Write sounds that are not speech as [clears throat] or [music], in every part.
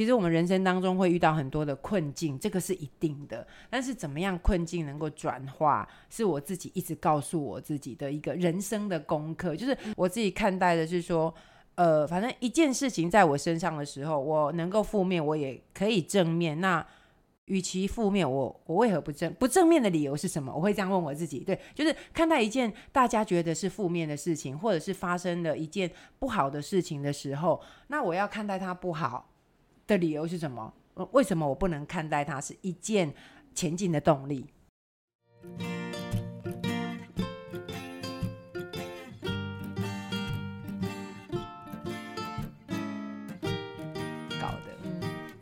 其实我们人生当中会遇到很多的困境，这个是一定的。但是怎么样困境能够转化，是我自己一直告诉我自己的一个人生的功课。就是我自己看待的是说，呃，反正一件事情在我身上的时候，我能够负面，我也可以正面。那与其负面，我我为何不正不正面的理由是什么？我会这样问我自己。对，就是看待一件大家觉得是负面的事情，或者是发生了一件不好的事情的时候，那我要看待它不好的理由是什么？为什么我不能看待它是一件前进的动力？搞的，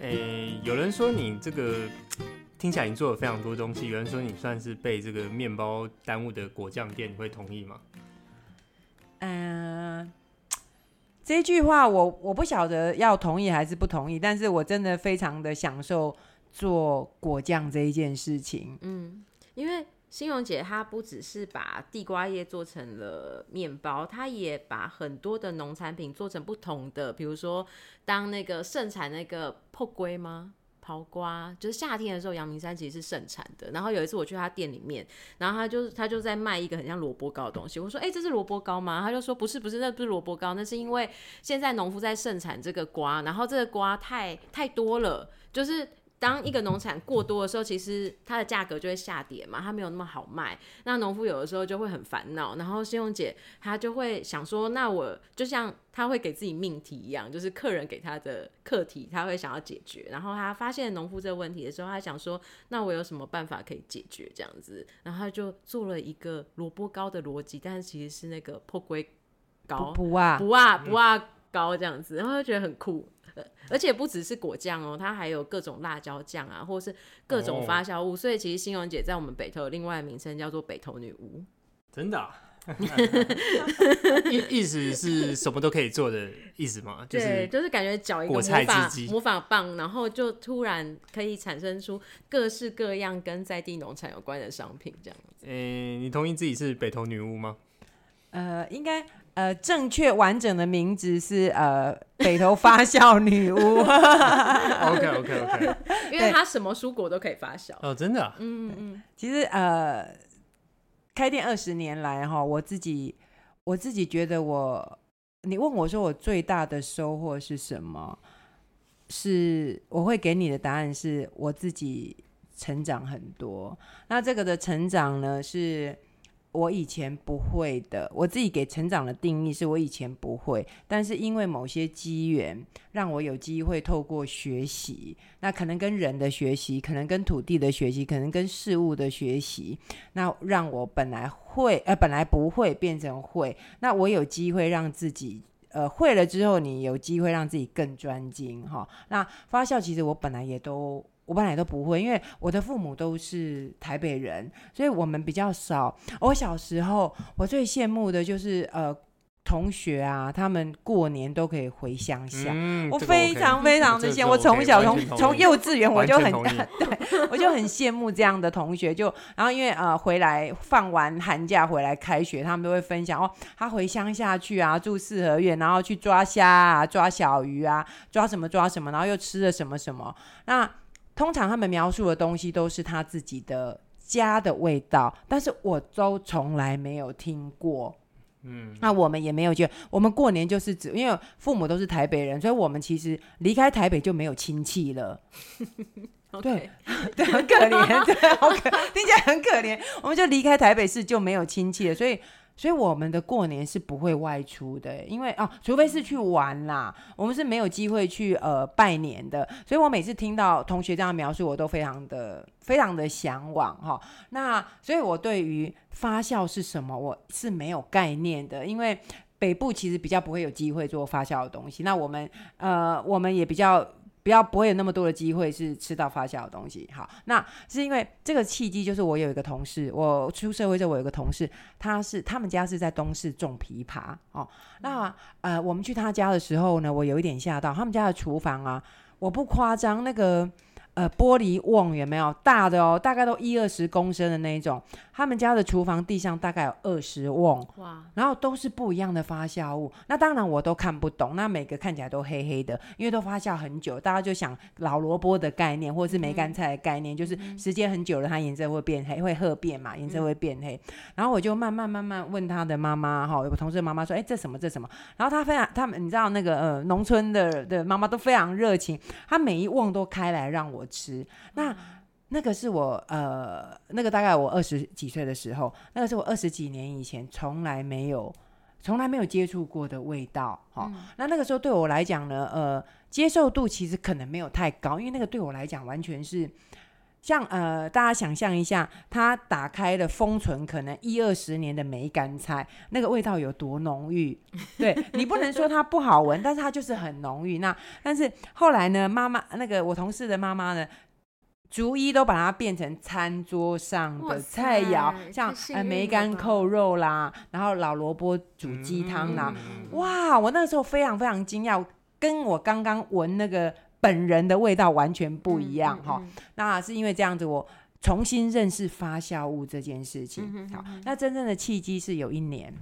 诶，有人说你这个听起来你做了非常多东西，有人说你算是被这个面包耽误的果酱店，你会同意吗？嗯。这句话我我不晓得要同意还是不同意，但是我真的非常的享受做果酱这一件事情。嗯，因为欣荣姐她不只是把地瓜叶做成了面包，她也把很多的农产品做成不同的，比如说当那个盛产那个破龟吗？桃瓜就是夏天的时候，阳明山其实是盛产的。然后有一次我去他店里面，然后他就他就在卖一个很像萝卜糕的东西。我说：“哎、这是萝卜糕吗？”他就说：“不是，不是，那不是萝卜糕，那是因为现在农夫在盛产这个瓜，然后这个瓜太太多了，就是。”当一个农产过多的时候，其实它的价格就会下跌嘛，它没有那么好卖。那农夫有的时候就会很烦恼，然后信用姐她就会想说，那我就像她会给自己命题一样，就是客人给她的课题，她会想要解决。然后她发现农夫这个问题的时候，她想说，那我有什么办法可以解决这样子？然后她就做了一个萝卜糕的逻辑，但是其实是那个破龟糕，不啊不啊不啊糕这样子，然后就觉得很酷。[laughs] 而且不只是果酱哦，它还有各种辣椒酱啊，或是各种发酵物。Oh. 所以其实欣荣姐在我们北投有另外的名称叫做北投女巫。真的、啊？[laughs] 意意思是什么都可以做的意思吗？就是、对，就是感觉搅一个魔法魔法棒，然后就突然可以产生出各式各样跟在地农产有关的商品这样子。诶、欸，你同意自己是北投女巫吗？呃，应该。呃，正确完整的名字是呃北投发酵女巫。OK OK OK，因为它什么蔬果都可以发酵。哦，真的、啊？嗯嗯。其实呃，开店二十年来哈，我自己我自己觉得我，你问我说我最大的收获是什么？是我会给你的答案是我自己成长很多。那这个的成长呢是。我以前不会的，我自己给成长的定义是我以前不会，但是因为某些机缘，让我有机会透过学习，那可能跟人的学习，可能跟土地的学习，可能跟事物的学习，那让我本来会，呃，本来不会变成会，那我有机会让自己，呃，会了之后，你有机会让自己更专精，哈。那发酵其实我本来也都。我本来都不会，因为我的父母都是台北人，所以我们比较少。我小时候，我最羡慕的就是呃同学啊，他们过年都可以回乡下。嗯、我非常非常的羡慕。我从小从从幼稚园我就很 [laughs] 对，我就很羡慕这样的同学。就然后因为呃回来放完寒假回来开学，他们都会分享哦，他回乡下去啊，住四合院，然后去抓虾啊，抓小鱼啊，抓什么抓什么，然后又吃了什么什么。那通常他们描述的东西都是他自己的家的味道，但是我都从来没有听过。嗯，那我们也没有觉得，我们过年就是指，因为父母都是台北人，所以我们其实离开台北就没有亲戚了。[laughs] 对，[laughs] 对，很可怜，对，好可，听起来很可怜。我们就离开台北市就没有亲戚了，所以。所以我们的过年是不会外出的，因为哦，除非是去玩啦，我们是没有机会去呃拜年的。所以我每次听到同学这样描述，我都非常的非常的向往哈、那所以，我对于发酵是什么，我是没有概念的，因为北部其实比较不会有机会做发酵的东西。那我们呃，我们也比较。不要不会有那么多的机会是吃到发酵的东西。好，那是因为这个契机，就是我有一个同事，我出社会之后，我有一个同事，他是他们家是在东势种枇杷哦。那呃，我们去他家的时候呢，我有一点吓到，他们家的厨房啊，我不夸张，那个呃玻璃瓮有没有大的哦，大概都一二十公升的那一种，他们家的厨房地上大概有二十瓮，哇，然后都是不一样的发酵物。那当然我都看不懂，那每个看起来都黑黑的，因为都发酵很久。大家就想老萝卜的概念，或者是梅干菜的概念，嗯、就是时间很久了，它颜色会变黑，会褐变嘛，颜色会变黑。嗯、然后我就慢慢慢慢问他的妈妈，哈，有个同事的妈妈说，哎，这什么这什么？然后他非常，他们你知道那个呃农村的的妈妈都非常热情，他每一瓮都开来让我吃。那那个是我呃，那个大概我二十几岁的时候，那个是我二十几年以前从来没有、从来没有接触过的味道。哈、嗯，那那个时候对我来讲呢，呃，接受度其实可能没有太高，因为那个对我来讲完全是像呃，大家想象一下，它打开了封存可能一二十年的梅干菜，那个味道有多浓郁？[laughs] 对，你不能说它不好闻，但是它就是很浓郁。那但是后来呢，妈妈那个我同事的妈妈呢？逐一都把它变成餐桌上的菜肴，像呃梅干扣肉啦，然后老萝卜煮鸡汤啦，嗯、哇！我那个时候非常非常惊讶，跟我刚刚闻那个本人的味道完全不一样哈、嗯嗯嗯。那是因为这样子，我重新认识发酵物这件事情。好，那真正的契机是有一年。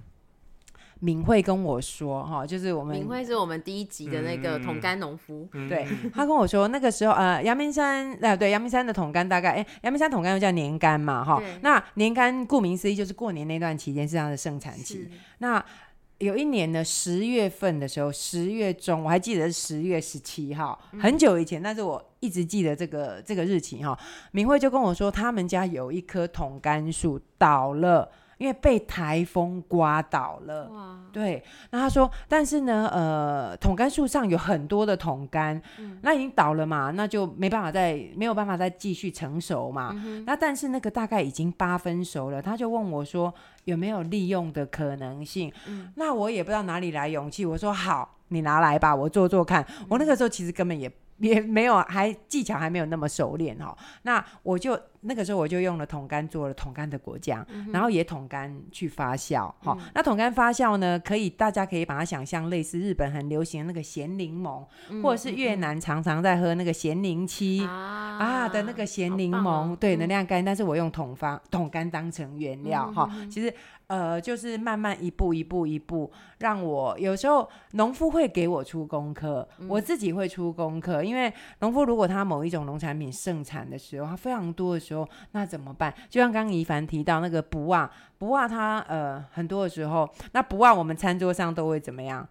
敏慧跟我说，哈，就是我们敏慧是我们第一集的那个桶干农夫，嗯、对，他跟我说，那个时候，呃，阳明山，呃，对，阳明山的桶干大概，哎、欸，阳明山桶干又叫年干嘛，哈，那年干顾名思义就是过年那段期间是它的盛产期。那有一年呢，十月份的时候，十月中，我还记得是十月十七号，很久以前，但是我一直记得这个这个日期哈。明慧就跟我说，他们家有一棵桶柑树倒了。因为被台风刮倒了，哇对，那他说，但是呢，呃，桶干树上有很多的桶柑，嗯、那已经倒了嘛，那就没办法再没有办法再继续成熟嘛。嗯、那但是那个大概已经八分熟了，他就问我说有没有利用的可能性？嗯、那我也不知道哪里来勇气，我说好，你拿来吧，我做做看。嗯、我那个时候其实根本也也没有，还技巧还没有那么熟练哈。那我就。那个时候我就用了桶干做了桶干的果酱，嗯、然后也桶干去发酵，哈、嗯。那桶干发酵呢，可以大家可以把它想象类似日本很流行的那个咸柠檬，嗯、或者是越南常常在喝那个咸柠七啊，啊的那个咸柠檬，哦、对，能量干。但是我用桶方桶干当成原料，哈、嗯。其实呃，就是慢慢一步一步一步，让我有时候农夫会给我出功课，嗯、我自己会出功课，因为农夫如果他某一种农产品盛产的时候，他非常多的时候。那怎么办？就像刚刚怡凡提到那个不啊，不啊，他呃很多的时候，那不啊，我们餐桌上都会怎么样？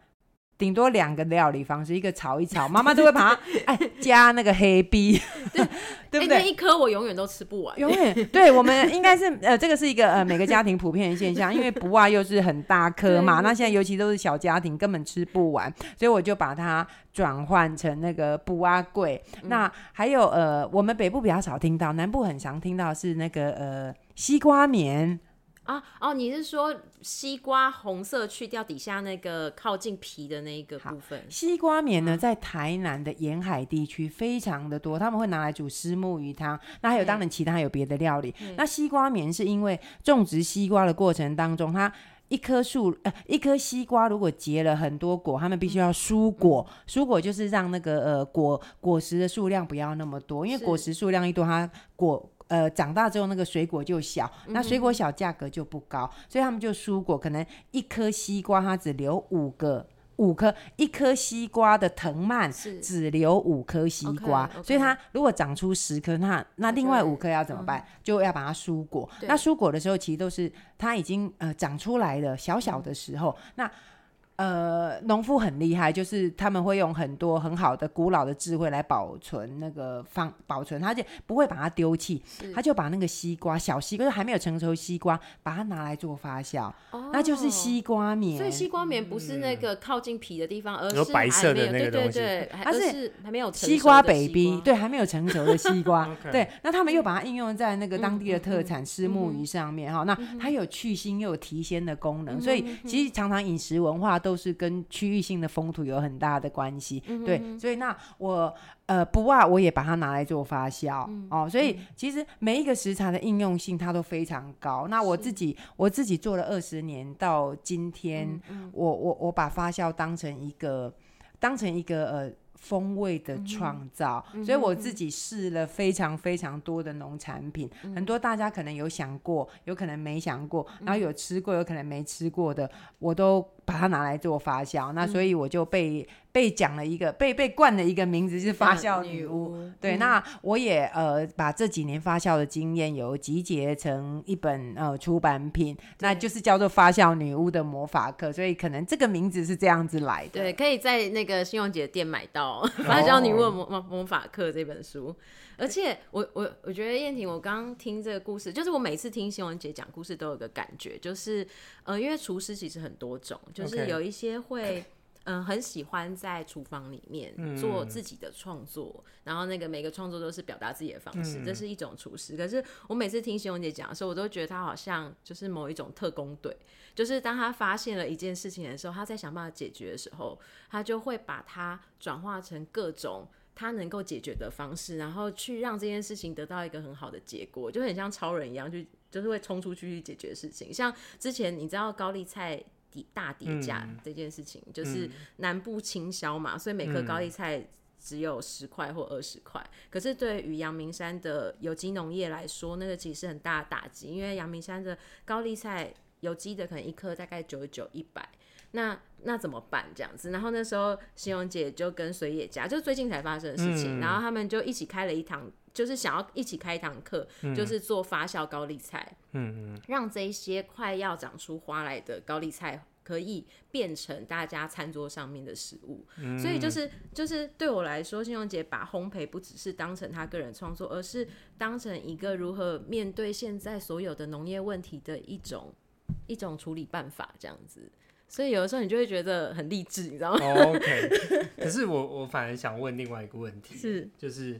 顶多两个料理方式，一个炒一炒，[laughs] 妈妈都会把它哎加那个黑逼，对 [laughs] 对不对？欸、一颗我永远都吃不完，永远对我们应该是呃这个是一个呃每个家庭普遍的现象，因为卜啊又是很大颗嘛，那现在尤其都是小家庭，根本吃不完，所以我就把它转换成那个卜啊粿。嗯、那还有呃我们北部比较少听到，南部很常听到是那个呃西瓜棉。啊哦，你是说西瓜红色去掉底下那个靠近皮的那一个部分？西瓜棉呢，在台南的沿海地区非常的多，他们会拿来煮虱目鱼汤。那还有当然其他还有别的料理。那西瓜棉是因为种植西瓜的过程当中，它一棵树呃一颗西瓜如果结了很多果，他们必须要疏果。疏、嗯、果就是让那个呃果果实的数量不要那么多，因为果实数量一多，它果。呃，长大之后那个水果就小，那水果小价格就不高，嗯、所以他们就蔬果，可能一颗西瓜它只留五个五颗，一颗西瓜的藤蔓只留五颗西瓜，是所以它如果长出十颗，那那另外五颗要怎么办就要把它疏果。那疏果的时候，其实都是它已经呃长出来的小小的时候，嗯、那。呃，农夫很厉害，就是他们会用很多很好的古老的智慧来保存那个放保存，他就不会把它丢弃，是他就把那个西瓜小西瓜，就是还没有成熟的西瓜，把它拿来做发酵，哦、那就是西瓜棉。所以西瓜棉不是那个靠近皮的地方，嗯、而是白色的那个东西，对对对，它是还没有成熟的西瓜 baby，对，还没有成熟的西瓜，[laughs] 对，那他们又把它应用在那个当地的特产虱目鱼上面哈，嗯嗯嗯、那它有去腥又有提鲜的功能，嗯、所以其实常常饮食文化。都是跟区域性的风土有很大的关系，嗯、对，所以那我呃不啊，我也把它拿来做发酵、嗯、哦，所以其实每一个食材的应用性它都非常高。那我自己我自己做了二十年，到今天，嗯嗯我我我把发酵当成一个当成一个呃。风味的创造，嗯、所以我自己试了非常非常多的农产品，嗯、很多大家可能有想过，有可能没想过，然后有吃过，有可能没吃过的，我都把它拿来做发酵。嗯、那所以我就被被讲了一个被被冠了一个名字，就是发酵女巫。对，嗯、那我也呃把这几年发酵的经验有集结成一本呃出版品，那就是叫做《发酵女巫的魔法课》，所以可能这个名字是这样子来的。对，可以在那个新荣姐的店买到。[laughs] 发酵女巫的魔魔法课这本书，而且我我我觉得燕婷，我刚刚听这个故事，就是我每次听新闻姐讲故事都有个感觉，就是呃，因为厨师其实很多种，就是有一些会嗯、呃、很喜欢在厨房里面做自己的创作，嗯、然后那个每个创作都是表达自己的方式，嗯、这是一种厨师。可是我每次听新荣姐讲的时候，我都觉得她好像就是某一种特工队。就是当她发现了一件事情的时候，她在想办法解决的时候，她就会把它转化成各种他能够解决的方式，然后去让这件事情得到一个很好的结果，就很像超人一样，就就是会冲出去去解决事情。像之前你知道高丽菜底大跌价这件事情，嗯、就是南部倾销嘛，所以每颗高丽菜只有十块或二十块。可是对于阳明山的有机农业来说，那个其实是很大的打击，因为阳明山的高丽菜。有机的可能一颗大概九十九、一百，那那怎么办这样子？然后那时候新荣姐就跟水野家，就最近才发生的事情，嗯、然后他们就一起开了一堂，就是想要一起开一堂课，嗯、就是做发酵高丽菜，嗯嗯，让这一些快要长出花来的高丽菜可以变成大家餐桌上面的食物。嗯、所以就是就是对我来说，新荣姐把烘焙不只是当成她个人创作，而是当成一个如何面对现在所有的农业问题的一种。一种处理办法这样子，所以有的时候你就会觉得很励志，你知道吗？OK，[laughs] 可是我我反而想问另外一个问题，是就是，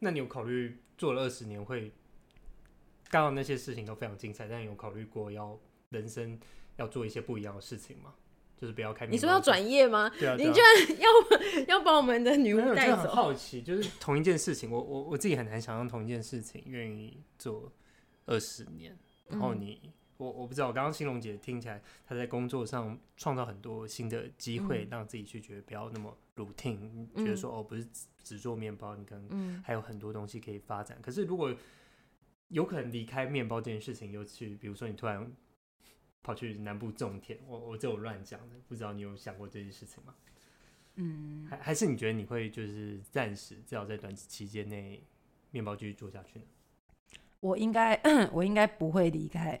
那你有考虑做了二十年会，刚刚那些事情都非常精彩，但你有考虑过要人生要做一些不一样的事情吗？就是不要开，你说要转业吗？对啊，你居然要要把我们的女巫带走？很好奇，就是同一件事情，我我我自己很难想象同一件事情愿意做二十年，然后你。嗯我我不知道，我刚刚新龙姐听起来，她在工作上创造很多新的机会，嗯、让自己去觉得不要那么 routine，、嗯、觉得说哦，不是只做面包，你可能还有很多东西可以发展。嗯、可是如果有可能离开面包这件事情，又去，比如说你突然跑去南部种田，我我这我乱讲的，不知道你有想过这件事情吗？嗯，还还是你觉得你会就是暂时至少在短期间内面包继续做下去呢？我应该 [clears throat] 我应该不会离开。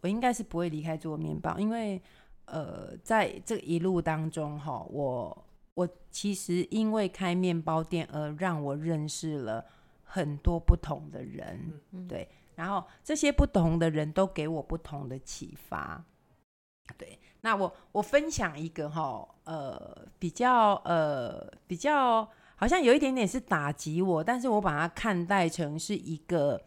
我应该是不会离开做面包，因为呃，在这一路当中哈，我我其实因为开面包店而让我认识了很多不同的人，对，然后这些不同的人都给我不同的启发，对，那我我分享一个哈，呃，比较呃比较好像有一点点是打击我，但是我把它看待成是一个。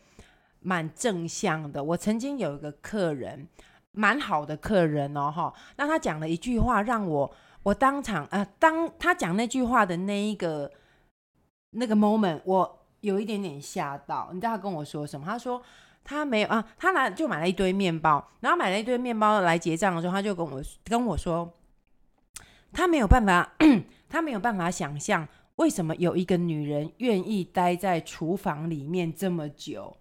蛮正向的。我曾经有一个客人，蛮好的客人哦，哈。那他讲了一句话，让我我当场啊、当他讲那句话的那一个那个 moment，我有一点点吓到。你知道他跟我说什么？他说他没有啊，他来就买了一堆面包，然后买了一堆面包来结账的时候，他就跟我跟我说，他没有办法，[clears throat] 他没有办法想象为什么有一个女人愿意待在厨房里面这么久。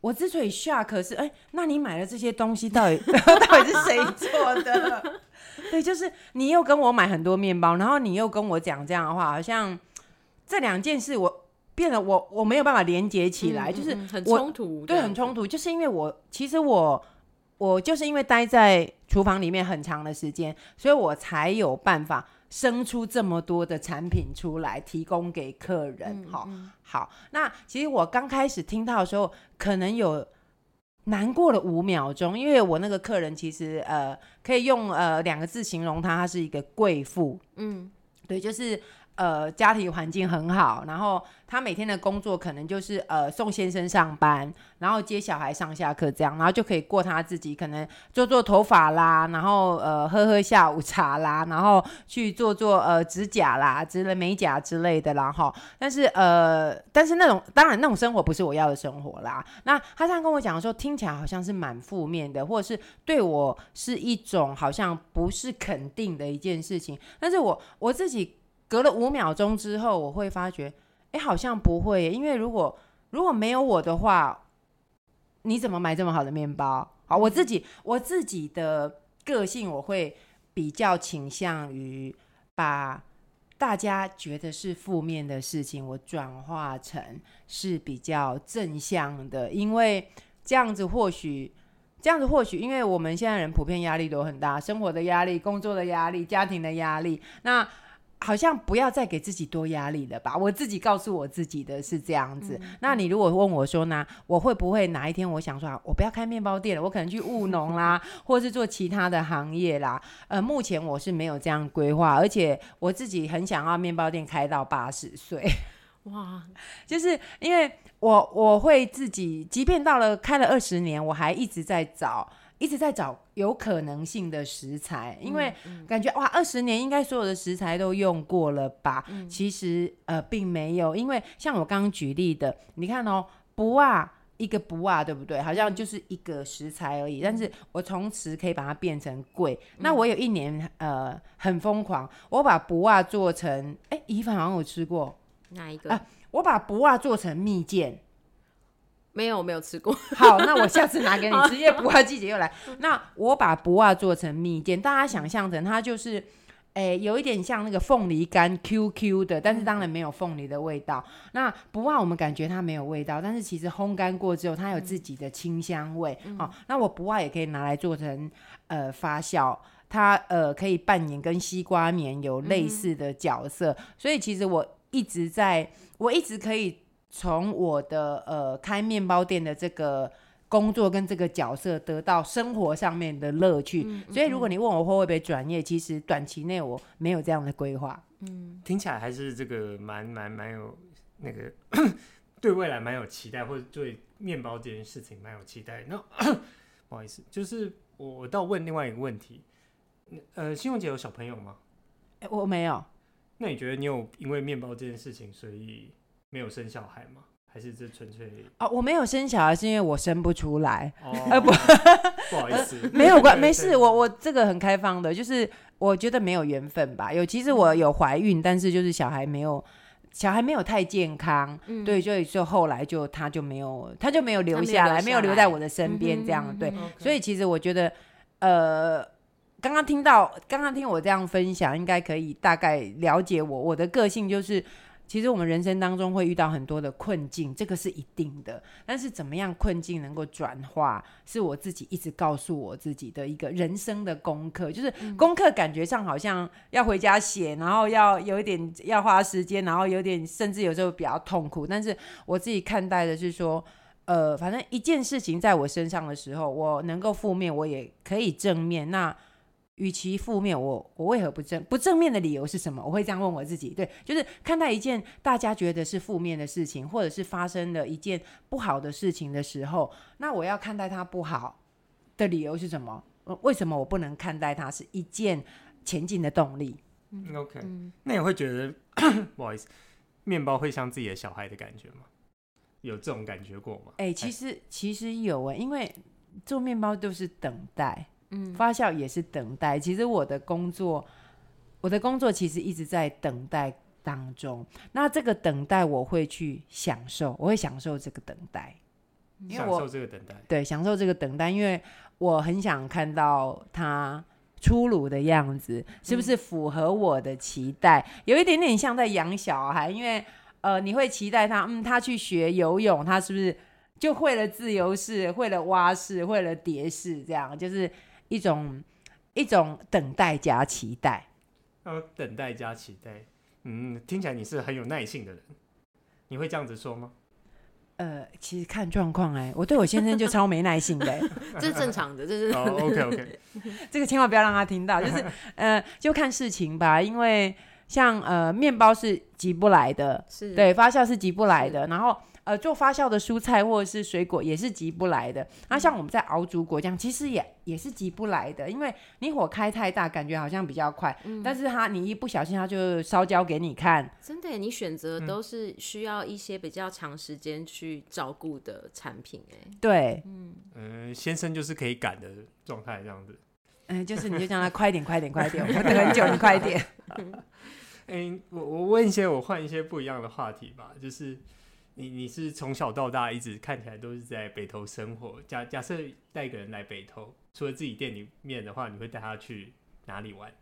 我之所以 shock 是，哎、欸，那你买了这些东西到底 [laughs] 到底是谁做的？[laughs] 对，就是你又跟我买很多面包，然后你又跟我讲这样的话，好像这两件事我变得我我没有办法连接起来，嗯、就是很冲突，对，很冲突，就是因为我其实我我就是因为待在厨房里面很长的时间，所以我才有办法。生出这么多的产品出来，提供给客人。哈、嗯嗯，好。那其实我刚开始听到的时候，可能有难过了五秒钟，因为我那个客人其实呃，可以用呃两个字形容他，他是一个贵妇。嗯，对，就是呃家庭环境很好，然后他每天的工作可能就是呃送先生上班，然后接小孩上下课这样，然后就可以过他自己可能做做头发啦，然后呃喝喝下午茶啦，然后去做做呃指甲啦之类美甲之类的啦哈。但是呃但是那种当然那种生活不是我要的生活啦。那他这样跟我讲的时候，听起来好像是蛮负面的，或者是对我是一种好像不是肯定的一件事情。但是我我自己隔了五秒钟之后，我会发觉，哎，好像不会，因为如果如果没有我的话，你怎么买这么好的面包？好，我自己我自己的个性，我会比较倾向于把大家觉得是负面的事情，我转化成是比较正向的，因为这样子或许。这样子或许，因为我们现在人普遍压力都很大，生活的压力、工作的压力、家庭的压力，那好像不要再给自己多压力了吧？我自己告诉我自己的是这样子。嗯、那你如果问我说呢，我会不会哪一天我想说，我不要开面包店了，我可能去务农啦，或是做其他的行业啦？呃，目前我是没有这样规划，而且我自己很想要面包店开到八十岁。哇，[laughs] 就是因为我我会自己，即便到了开了二十年，我还一直在找，一直在找有可能性的食材，因为感觉哇，二十年应该所有的食材都用过了吧？嗯、其实呃并没有，因为像我刚刚举例的，你看哦，不啊，一个不啊，对不对？好像就是一个食材而已，但是我从此可以把它变成贵。嗯、那我有一年呃很疯狂，我把不啊做成，哎，宜凡好像有吃过。哪一个啊？我把不二做成蜜饯，没有，没有吃过。[laughs] 好，那我下次拿给你吃，[laughs] 因为不二季节又来。那我把不二做成蜜饯，大家想象成它就是，哎、欸，有一点像那个凤梨干，Q Q 的，但是当然没有凤梨的味道。嗯、那不二我们感觉它没有味道，但是其实烘干过之后，它有自己的清香味。哦，那我不二也可以拿来做成呃发酵，它呃可以扮演跟西瓜棉有类似的角色，嗯、所以其实我。一直在，我一直可以从我的呃开面包店的这个工作跟这个角色得到生活上面的乐趣。嗯嗯、所以如果你问我会不会转业，其实短期内我没有这样的规划。嗯，听起来还是这个蛮蛮蛮有那个 [clears throat] 对未来蛮有期待，或者对面包这件事情蛮有期待。那 [coughs] 不好意思，就是我我倒问另外一个问题，呃，新荣姐有小朋友吗？欸、我没有。那你觉得你有因为面包这件事情，所以没有生小孩吗？还是这纯粹？哦，我没有生小孩是因为我生不出来。哦，[laughs] 呃、不，不好意思，没有关，没事。我我这个很开放的，就是我觉得没有缘分吧。有，其实我有怀孕，但是就是小孩没有，小孩没有太健康。嗯，对，所以就后来就他就没有，他就没有留下来，没有，下来没有留在我的身边，这样、嗯、对。嗯、所以其实我觉得，呃。刚刚听到，刚刚听我这样分享，应该可以大概了解我。我的个性就是，其实我们人生当中会遇到很多的困境，这个是一定的。但是怎么样困境能够转化，是我自己一直告诉我自己的一个人生的功课。就是功课感觉上好像要回家写，然后要有一点要花时间，然后有点甚至有时候比较痛苦。但是我自己看待的是说，呃，反正一件事情在我身上的时候，我能够负面，我也可以正面。那与其负面，我我为何不正不正面的理由是什么？我会这样问我自己。对，就是看待一件大家觉得是负面的事情，或者是发生了一件不好的事情的时候，那我要看待它不好的理由是什么？为什么我不能看待它是一件前进的动力？嗯，OK，那你会觉得 [coughs] 不好意思，面包会像自己的小孩的感觉吗？有这种感觉过吗？哎、欸，其实其实有哎、欸，因为做面包都是等待。嗯，发酵也是等待。其实我的工作，我的工作其实一直在等待当中。那这个等待，我会去享受，我会享受这个等待，因为我享受这个等待。对，享受这个等待，因为我很想看到他出炉的样子，是不是符合我的期待？嗯、有一点点像在养小孩，因为呃，你会期待他，嗯，他去学游泳，他是不是就会了自由式，会了蛙式，会了蝶式，这样就是。一种一种等待加期待，呃，等待加期待，嗯，听起来你是很有耐性的人，你会这样子说吗？呃，其实看状况哎，我对我先生就超没耐性的，[laughs] [laughs] 这是正常的，这是、oh, OK OK，这个千万不要让他听到，就是 [laughs] 呃，就看事情吧，因为像呃面包是急不来的，是。对，发酵是急不来的，然后。呃，做发酵的蔬菜或者是水果也是急不来的。那、啊、像我们在熬煮果酱，其实也也是急不来的，因为你火开太大，感觉好像比较快，嗯、但是它你一不小心，它就烧焦给你看。真的，你选择都是需要一些比较长时间去照顾的产品，哎，对，嗯嗯、呃，先生就是可以赶的状态这样子。嗯、呃，就是你就叫他快点，快点，快点，我等很久，你快点。[laughs] 哎、欸，我我问一些，我换一些不一样的话题吧，就是。你你是从小到大一直看起来都是在北投生活。假假设带一个人来北投，除了自己店里面的话，你会带他去哪里玩？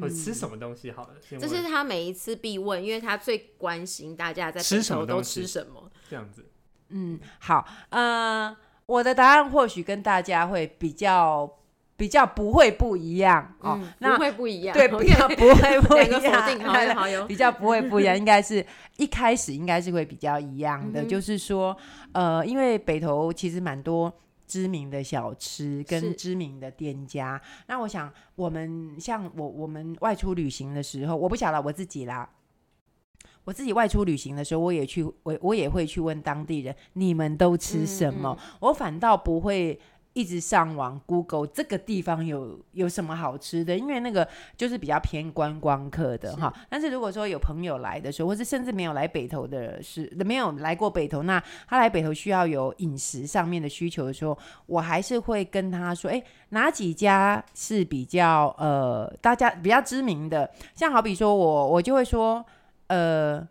或者吃什么东西？好了，这是他每一次必问，因为他最关心大家在吃什么都吃什么。这样子。嗯，好，呃，我的答案或许跟大家会比较。比较不会不一样哦，嗯、那不会不一样，[laughs] 对，比较不会不一样，比较不会不一样，应该是一开始应该是会比较一样。的，嗯、就是说，呃，因为北投其实蛮多知名的小吃跟知名的店家，那我想我们像我我们外出旅行的时候，我不晓得我自己啦，我自己外出旅行的时候，我也去我我也会去问当地人，你们都吃什么？嗯嗯我反倒不会。一直上网 Google 这个地方有有什么好吃的，因为那个就是比较偏观光客的哈。但是如果说有朋友来的时候，或是甚至没有来北投的是没有来过北投，那他来北投需要有饮食上面的需求的时候，我还是会跟他说，哎，哪几家是比较呃大家比较知名的？像好比说我我就会说，呃，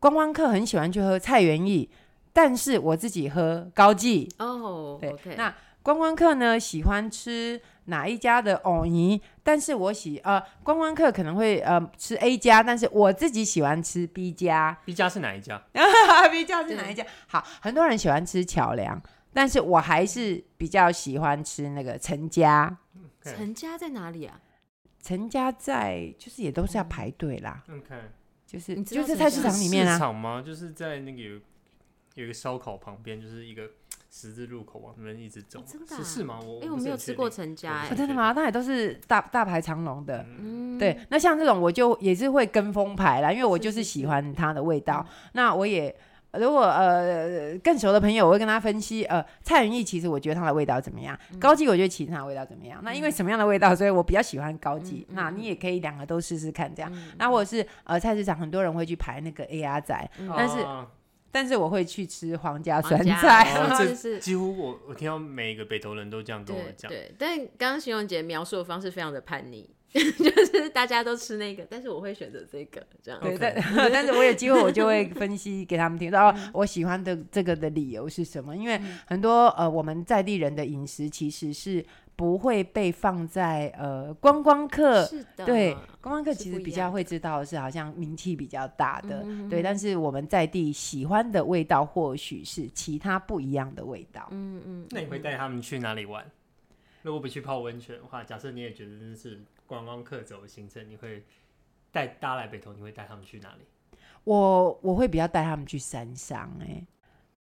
观光客很喜欢去喝菜园艺，但是我自己喝高记哦，对.那。观光客呢喜欢吃哪一家的藕泥？但是我喜呃，观光客可能会呃吃 A 家，但是我自己喜欢吃 B 家。B 家是哪一家？[laughs] B 家是哪一家？好，很多人喜欢吃巧良，但是我还是比较喜欢吃那个陈家。陈家在哪里啊？陈家在就是也都是要排队啦。OK，就是就是菜市场里面啊。市场吗？就是在那个有有一个烧烤旁边，就是一个。十字路口往那边一直走，真的是是吗？我哎，我没有吃过陈家，哎，真的吗？那也都是大大排长龙的，嗯，对。那像这种我就也是会跟风排啦，因为我就是喜欢它的味道。那我也如果呃更熟的朋友，我会跟他分析，呃，菜园驿其实我觉得它的味道怎么样？高级我觉得其他的味道怎么样？那因为什么样的味道，所以我比较喜欢高记。那你也可以两个都试试看，这样。那或者是呃菜市场很多人会去排那个 AR 仔，但是。但是我会去吃皇家酸菜，[laughs] 哦、这几乎我我听到每一个北投人都这样跟我讲。对，但刚刚邢永杰描述的方式非常的叛逆，[laughs] 就是大家都吃那个，但是我会选择这个这样。对，但 [laughs] 但是我有机会我就会分析给他们听，到我喜欢的这个的理由是什么？因为很多呃我们在地人的饮食其实是。不会被放在呃观光客，是的，对，观光客其实比较会知道的是好像名气比较大的，的对，但是我们在地喜欢的味道或许是其他不一样的味道。嗯嗯，那你会带他们去哪里玩？如果不去泡温泉的话，假设你也觉得这是观光客走的行程，你会带大家来北投，你会带他们去哪里？我我会比较带他们去山上，欸，哎。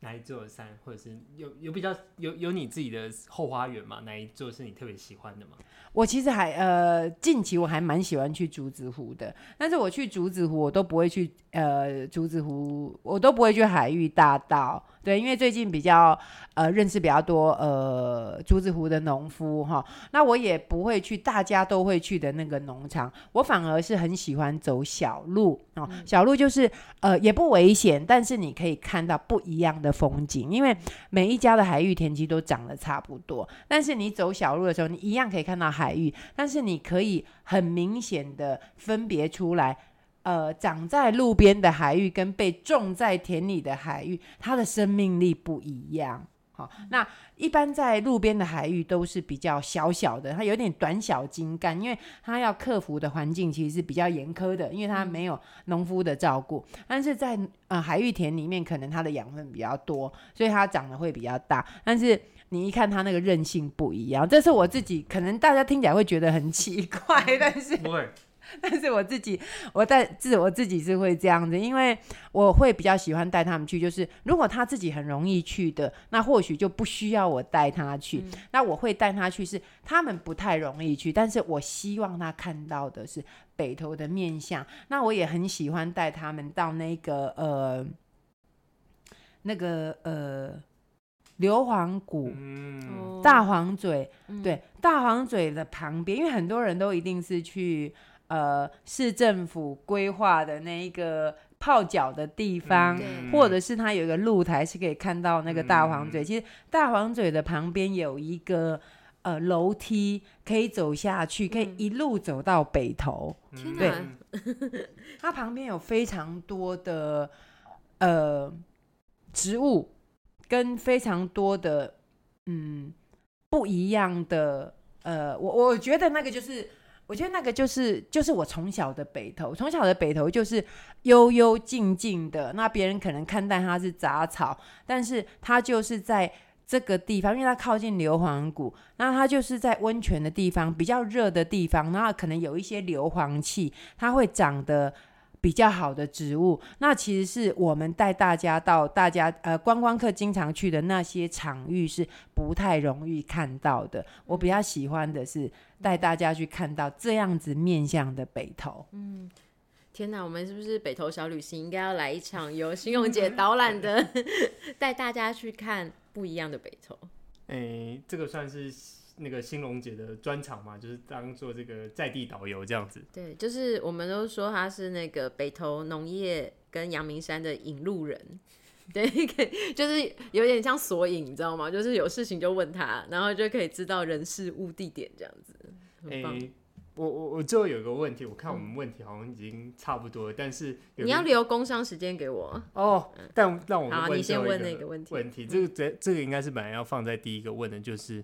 哪一座山，或者是有有比较有有你自己的后花园吗？哪一座是你特别喜欢的吗？我其实还呃近期我还蛮喜欢去竹子湖的，但是我去竹子湖我都不会去呃竹子湖，我都不会去海域大道。对，因为最近比较呃认识比较多呃竹子湖的农夫哈，那我也不会去大家都会去的那个农场，我反而是很喜欢走小路哦，嗯、小路就是呃也不危险，但是你可以看到不一样的风景，因为每一家的海域田基都长得差不多，但是你走小路的时候，你一样可以看到海域，但是你可以很明显的分别出来。呃，长在路边的海域跟被种在田里的海域，它的生命力不一样。好，那一般在路边的海域都是比较小小的，它有点短小精干，因为它要克服的环境其实是比较严苛的，因为它没有农夫的照顾。但是在呃海域田里面，可能它的养分比较多，所以它长得会比较大。但是你一看它那个韧性不一样，这是我自己可能大家听起来会觉得很奇怪，但是。[laughs] 但是我自己，我带自我自己是会这样子，因为我会比较喜欢带他们去。就是如果他自己很容易去的，那或许就不需要我带他去。嗯、那我会带他去，是他们不太容易去，但是我希望他看到的是北投的面相。那我也很喜欢带他们到那个呃，那个呃。硫磺谷、嗯、大黄嘴，嗯、对，大黄嘴的旁边，因为很多人都一定是去呃市政府规划的那一个泡脚的地方，嗯、或者是它有一个露台是可以看到那个大黄嘴。嗯、其实大黄嘴的旁边有一个呃楼梯可以走下去，可以一路走到北头。嗯、对，它旁边有非常多的呃植物。跟非常多的嗯不一样的呃，我我觉得那个就是，我觉得那个就是就是我从小的北头，从小的北头就是幽幽静静的。那别人可能看待它是杂草，但是它就是在这个地方，因为它靠近硫磺谷，那它就是在温泉的地方，比较热的地方，然后可能有一些硫磺气，它会长得。比较好的植物，那其实是我们带大家到大家呃观光客经常去的那些场域是不太容易看到的。我比较喜欢的是带大家去看到这样子面向的北投。嗯，天哪，我们是不是北投小旅行应该要来一场由新荣姐导览的，[laughs] 带大家去看不一样的北投？哎、欸，这个算是。那个新荣姐的专场嘛，就是当做这个在地导游这样子。对，就是我们都说他是那个北投农业跟阳明山的引路人。对，[laughs] 可以就是有点像索引，你知道吗？就是有事情就问他，然后就可以知道人事物地点这样子。哎。欸、我我我最后有个问题，我看我们问题好像已经差不多了，嗯、但是你要留工商时间给我哦。但让我们好，你先问那个问题。问题，这个这这个应该是本来要放在第一个问的，就是。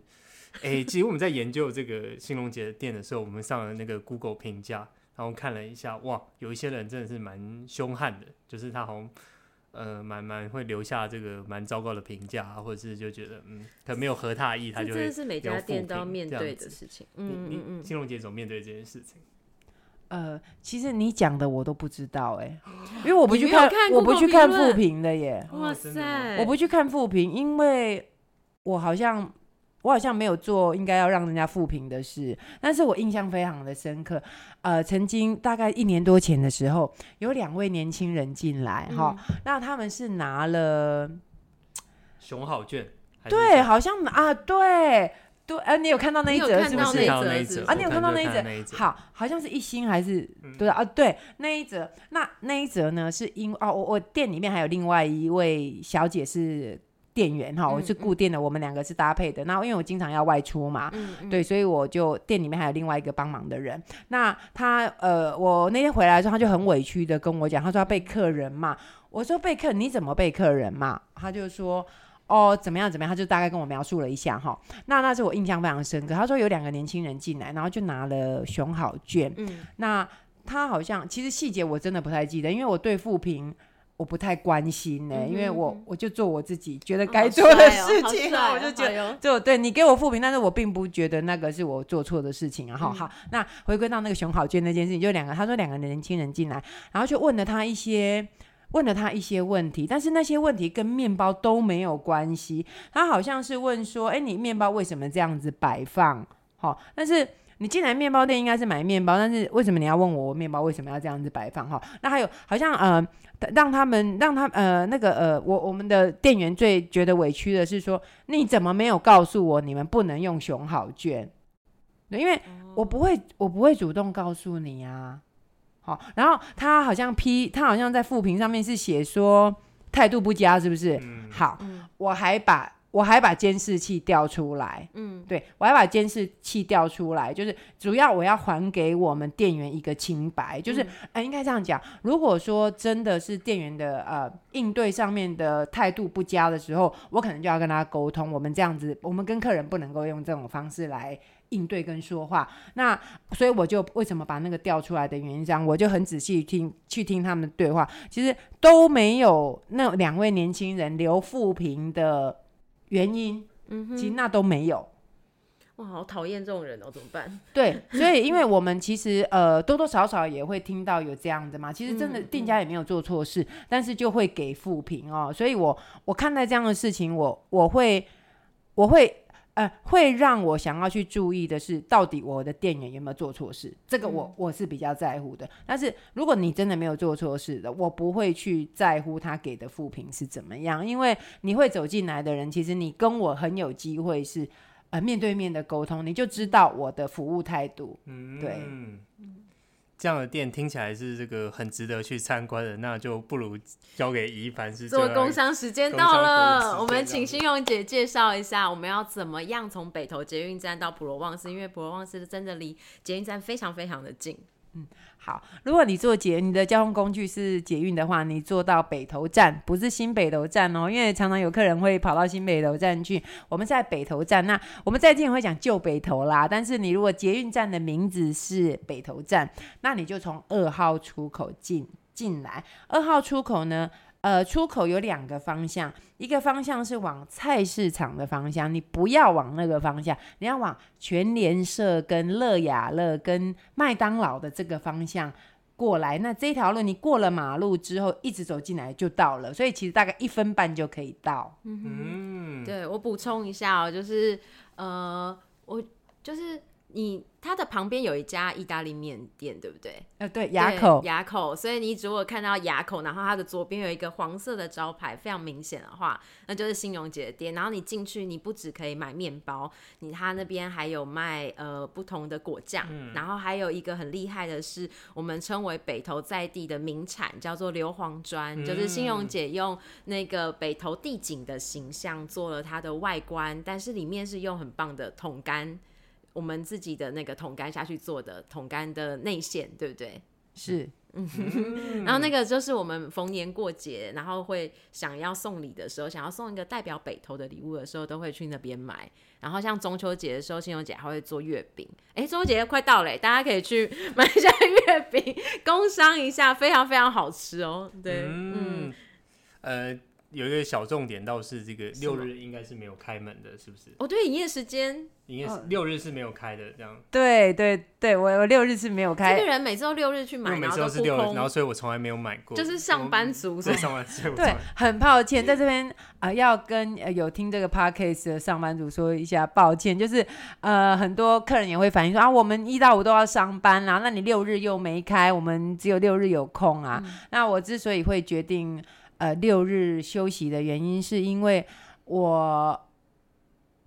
哎、欸，其实我们在研究这个兴隆节的店的时候，我们上了那个 Google 评价，然后看了一下，哇，有一些人真的是蛮凶悍的，就是他好像呃蛮蛮会留下这个蛮糟糕的评价，或者是就觉得嗯，可能没有合他意，他就会。这是每家店都要面对的事情。嗯嗯嗯。兴隆节怎么面对这件事情？呃，其实你讲的我都不知道哎、欸，因为我不去看，看我不去看复评的耶。哇塞！我不去看复评，因为我好像。我好像没有做应该要让人家复评的事，但是我印象非常的深刻。呃，曾经大概一年多前的时候，有两位年轻人进来哈，嗯、那他们是拿了熊好券，对，好像啊，对对，呃，你有看到那一则是不是？那一则啊，你有看到那一则？好，好像是一星还是、嗯、对啊？对，那一则，那那一则呢？是因哦，我我店里面还有另外一位小姐是。店员哈，我是固定的，我们两个是搭配的。那因为我经常要外出嘛，对，所以我就店里面还有另外一个帮忙的人。那他呃，我那天回来的时候，他就很委屈的跟我讲，他说他被客人骂。我说被客人，你怎么被客人骂？他就说哦，怎么样怎么样，他就大概跟我描述了一下哈。那那是我印象非常深刻。他说有两个年轻人进来，然后就拿了熊好券。嗯，那他好像其实细节我真的不太记得，因为我对负评。我不太关心呢、欸，嗯、因为我我就做我自己觉得该做的事情，哦哦、我就觉得、哦、就对你给我负评，但是我并不觉得那个是我做错的事情啊。好、嗯、好，那回归到那个熊好娟那件事情，就两个，他说两个年轻人进来，然后就问了他一些问了他一些问题，但是那些问题跟面包都没有关系。他好像是问说，哎，你面包为什么这样子摆放？好，但是。你进来面包店应该是买面包，但是为什么你要问我面包为什么要这样子摆放？哈，那还有好像呃，让他们让他呃那个呃，我我们的店员最觉得委屈的是说，你怎么没有告诉我你们不能用熊好券？对，因为我不会我不会主动告诉你啊。好，然后他好像批他好像在复评上面是写说态度不佳，是不是？嗯、好，我还把。我还把监视器调出来，嗯，对，我还把监视器调出来，就是主要我要还给我们店员一个清白，就是，哎、嗯呃，应该这样讲，如果说真的是店员的呃应对上面的态度不佳的时候，我可能就要跟他沟通，我们这样子，我们跟客人不能够用这种方式来应对跟说话。那所以我就为什么把那个调出来的原因，这样我就很仔细听去听他们的对话，其实都没有那两位年轻人留富平的。原因，嗯哼，其实那都没有。哇，好讨厌这种人哦，怎么办？对，[laughs] 所以因为我们其实呃多多少少也会听到有这样的嘛，其实真的店家也没有做错事，嗯嗯、但是就会给负评哦。所以我我看待这样的事情，我我会我会呃会让我想要去注意的是，到底我的店员有没有做错事，这个我、嗯、我是比较在乎的。但是如果你真的没有做错事的，我不会去在乎他给的负评是怎么样，因为你会走进来的人，其实你跟我很有机会是。呃，面对面的沟通，你就知道我的服务态度。嗯，对，这样的店听起来是这个很值得去参观的，那就不如交给宜凡是做工商时间到了，我们请信用姐介绍一下，我们要怎么样从北投捷运站到普罗旺斯，因为普罗旺斯真的离捷运站非常非常的近。嗯，好。如果你坐捷，你的交通工具是捷运的话，你坐到北投站，不是新北投站哦，因为常常有客人会跑到新北投站去。我们在北投站，那我们在这里会讲旧北投啦。但是你如果捷运站的名字是北投站，那你就从二号出口进进来。二号出口呢？呃，出口有两个方向，一个方向是往菜市场的方向，你不要往那个方向，你要往全联社、跟乐雅乐、跟麦当劳的这个方向过来。那这条路你过了马路之后，一直走进来就到了，所以其实大概一分半就可以到。嗯哼，对，我补充一下哦，就是呃，我就是。你它的旁边有一家意大利面店，对不对？呃，对，牙口，牙口。所以你如果看到牙口，然后它的左边有一个黄色的招牌，非常明显的话，那就是新荣姐的店。然后你进去，你不只可以买面包，你它那边还有卖呃不同的果酱，嗯、然后还有一个很厉害的是，我们称为北投在地的名产，叫做硫磺砖，嗯、就是新荣姐用那个北投地景的形象做了它的外观，但是里面是用很棒的桶柑。我们自己的那个桶干下去做的桶干的内馅，对不对？是，嗯，然后那个就是我们逢年过节，然后会想要送礼的时候，想要送一个代表北投的礼物的时候，都会去那边买。然后像中秋节的时候，欣荣姐还会做月饼。哎，中秋节快到了，大家可以去买一下月饼，工商一下，非常非常好吃哦。对，嗯，呃。有一个小重点，倒是这个六日应该是没有开门的，是不是？哦，对，营业时间，营业六日是没有开的，这样。对对对，我我六日是没有开。这个人每次都六日去买，每次都是六日，然后所以我从来没有买过。就是上班族，对上班族。对，很抱歉，在这边啊、呃，要跟、呃、有听这个 podcast 的上班族说一下抱歉，就是呃，很多客人也会反映说啊，我们一到五都要上班啊，那你六日又没开，我们只有六日有空啊。嗯、那我之所以会决定。呃，六日休息的原因是因为我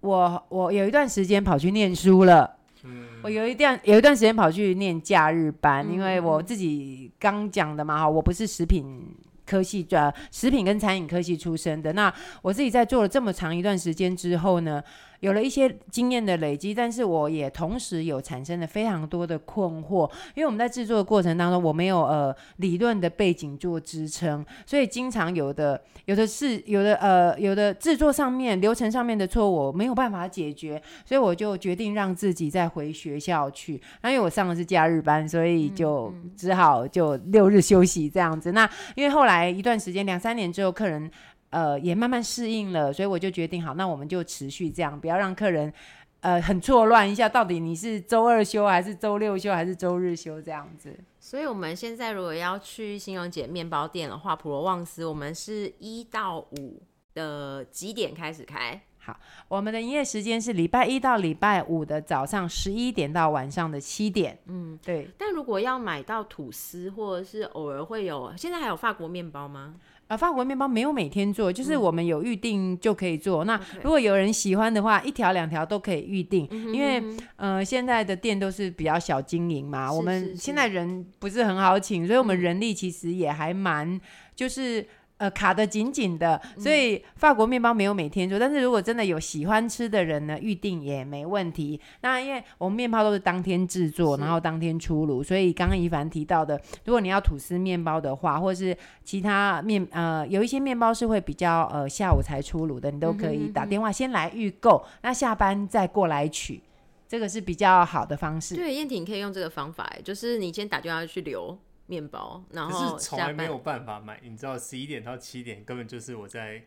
我我有一段时间跑去念书了，嗯，我有一段有一段时间跑去念假日班，嗯、因为我自己刚讲的嘛哈，我不是食品科系专食品跟餐饮科系出身的，那我自己在做了这么长一段时间之后呢，有了一些经验的累积，但是我也同时有产生了非常多的困惑，因为我们在制作的过程当中，我没有呃理论的背景做支撑，所以经常有的有的是有的呃有的制作上面流程上面的错误没有办法解决，所以我就决定让自己再回学校去。那因为我上的是假日班，所以就只好就六日休息这样子。那因为后来一段时间两三年之后，客人。呃，也慢慢适应了，所以我就决定好，那我们就持续这样，不要让客人呃很错乱一下，到底你是周二休还是周六休还是周日休这样子。所以我们现在如果要去新荣姐面包店的话，普罗旺斯，我们是一到五的几点开始开？好，我们的营业时间是礼拜一到礼拜五的早上十一点到晚上的七点。嗯，对。但如果要买到吐司，或者是偶尔会有，现在还有法国面包吗？呃，法国面包没有每天做，就是我们有预定就可以做。嗯、那如果有人喜欢的话，一条两条都可以预定，嗯、哼哼因为呃现在的店都是比较小经营嘛，是是是我们现在人不是很好请，所以我们人力其实也还蛮就是。呃，卡得紧紧的，所以法国面包没有每天做，嗯、但是如果真的有喜欢吃的人呢，预定也没问题。那因为我们面包都是当天制作，然后当天出炉，所以刚刚一凡提到的，如果你要吐司面包的话，或是其他面呃，有一些面包是会比较呃下午才出炉的，你都可以打电话先来预购，嗯、哼哼那下班再过来取，这个是比较好的方式。对，燕婷可以用这个方法，就是你先打电话去留。面包，然后是从来没有办法买，你知道，十一点到七点根本就是我在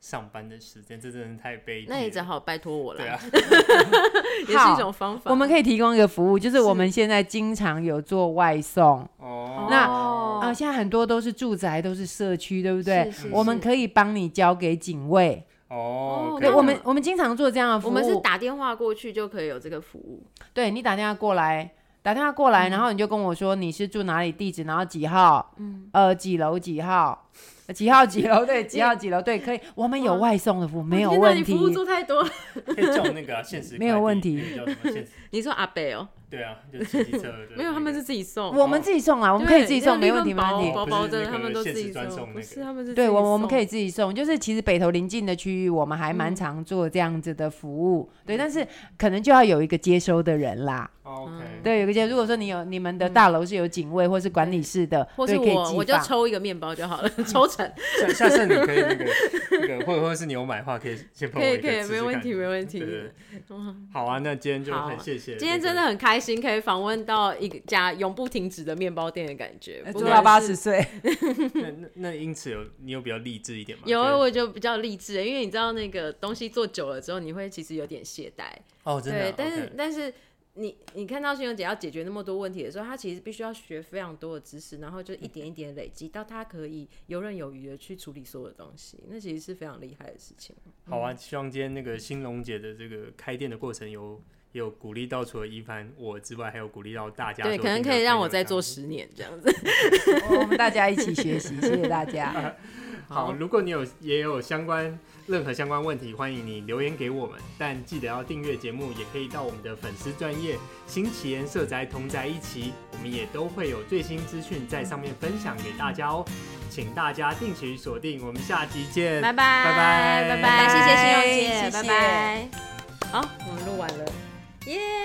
上班的时间，这真的太悲。那你只好拜托我了。对啊，[laughs] 也是一种方法。我们可以提供一个服务，就是我们现在经常有做外送。哦。那啊，现在很多都是住宅，都是社区，对不对？是是是。我们可以帮你交给警卫。哦。对，我们我们经常做这样的服务。我们是打电话过去就可以有这个服务。对，你打电话过来。打电话过来，然后你就跟我说你是住哪里地址，然后几号，嗯，呃，几楼几号，几号几楼，对，[laughs] 几号几楼，对，可以，我们有外送的服务，没有问题。服务做太多，可以叫那个限时，[laughs] 没有问题。你说阿北哦？对啊，就骑机车。没有，他们是自己送。我们自己送啊，我们可以自己送，没问题，没问题。包包的他们都自己送，不是他们是。对，我我们可以自己送，就是其实北投邻近的区域，我们还蛮常做这样子的服务。对，但是可能就要有一个接收的人啦。OK，对，有个接。如果说你有你们的大楼是有警卫或是管理室的，或是我我就抽一个面包就好了，[laughs] 抽成。下下次你可以那个 [laughs] 那个，或者或者是你有买的话，可以先帮我。可以可以，没问题没问题。好啊，那今天就很谢谢。今天真的很开心，可以访问到一家永不停止的面包店的感觉，做到八十岁。[laughs] 那那那因此有你有比较励志一点吗？有，我就比较励志，因为你知道那个东西做久了之后，你会其实有点懈怠。哦，真的。对，但是但是。你你看到新荣姐要解决那么多问题的时候，她其实必须要学非常多的知识，然后就一点一点累积，到她可以游刃有余的去处理所有的东西，那其实是非常厉害的事情。好啊，希望今天那个新荣姐的这个开店的过程有有鼓励到除了一帆我之外，还有鼓励到大家。对，可能可以让我再做十年这样子。[laughs] 我们大家一起学习，谢谢大家。[laughs] 好，如果你有也有相关任何相关问题，欢迎你留言给我们。但记得要订阅节目，也可以到我们的粉丝专业新奇岩社宅同宅一起，我们也都会有最新资讯在上面分享给大家哦。请大家定期锁定，我们下集见，拜拜拜拜拜拜，谢谢新荣姐，拜拜。好，我们录完了，Yeah.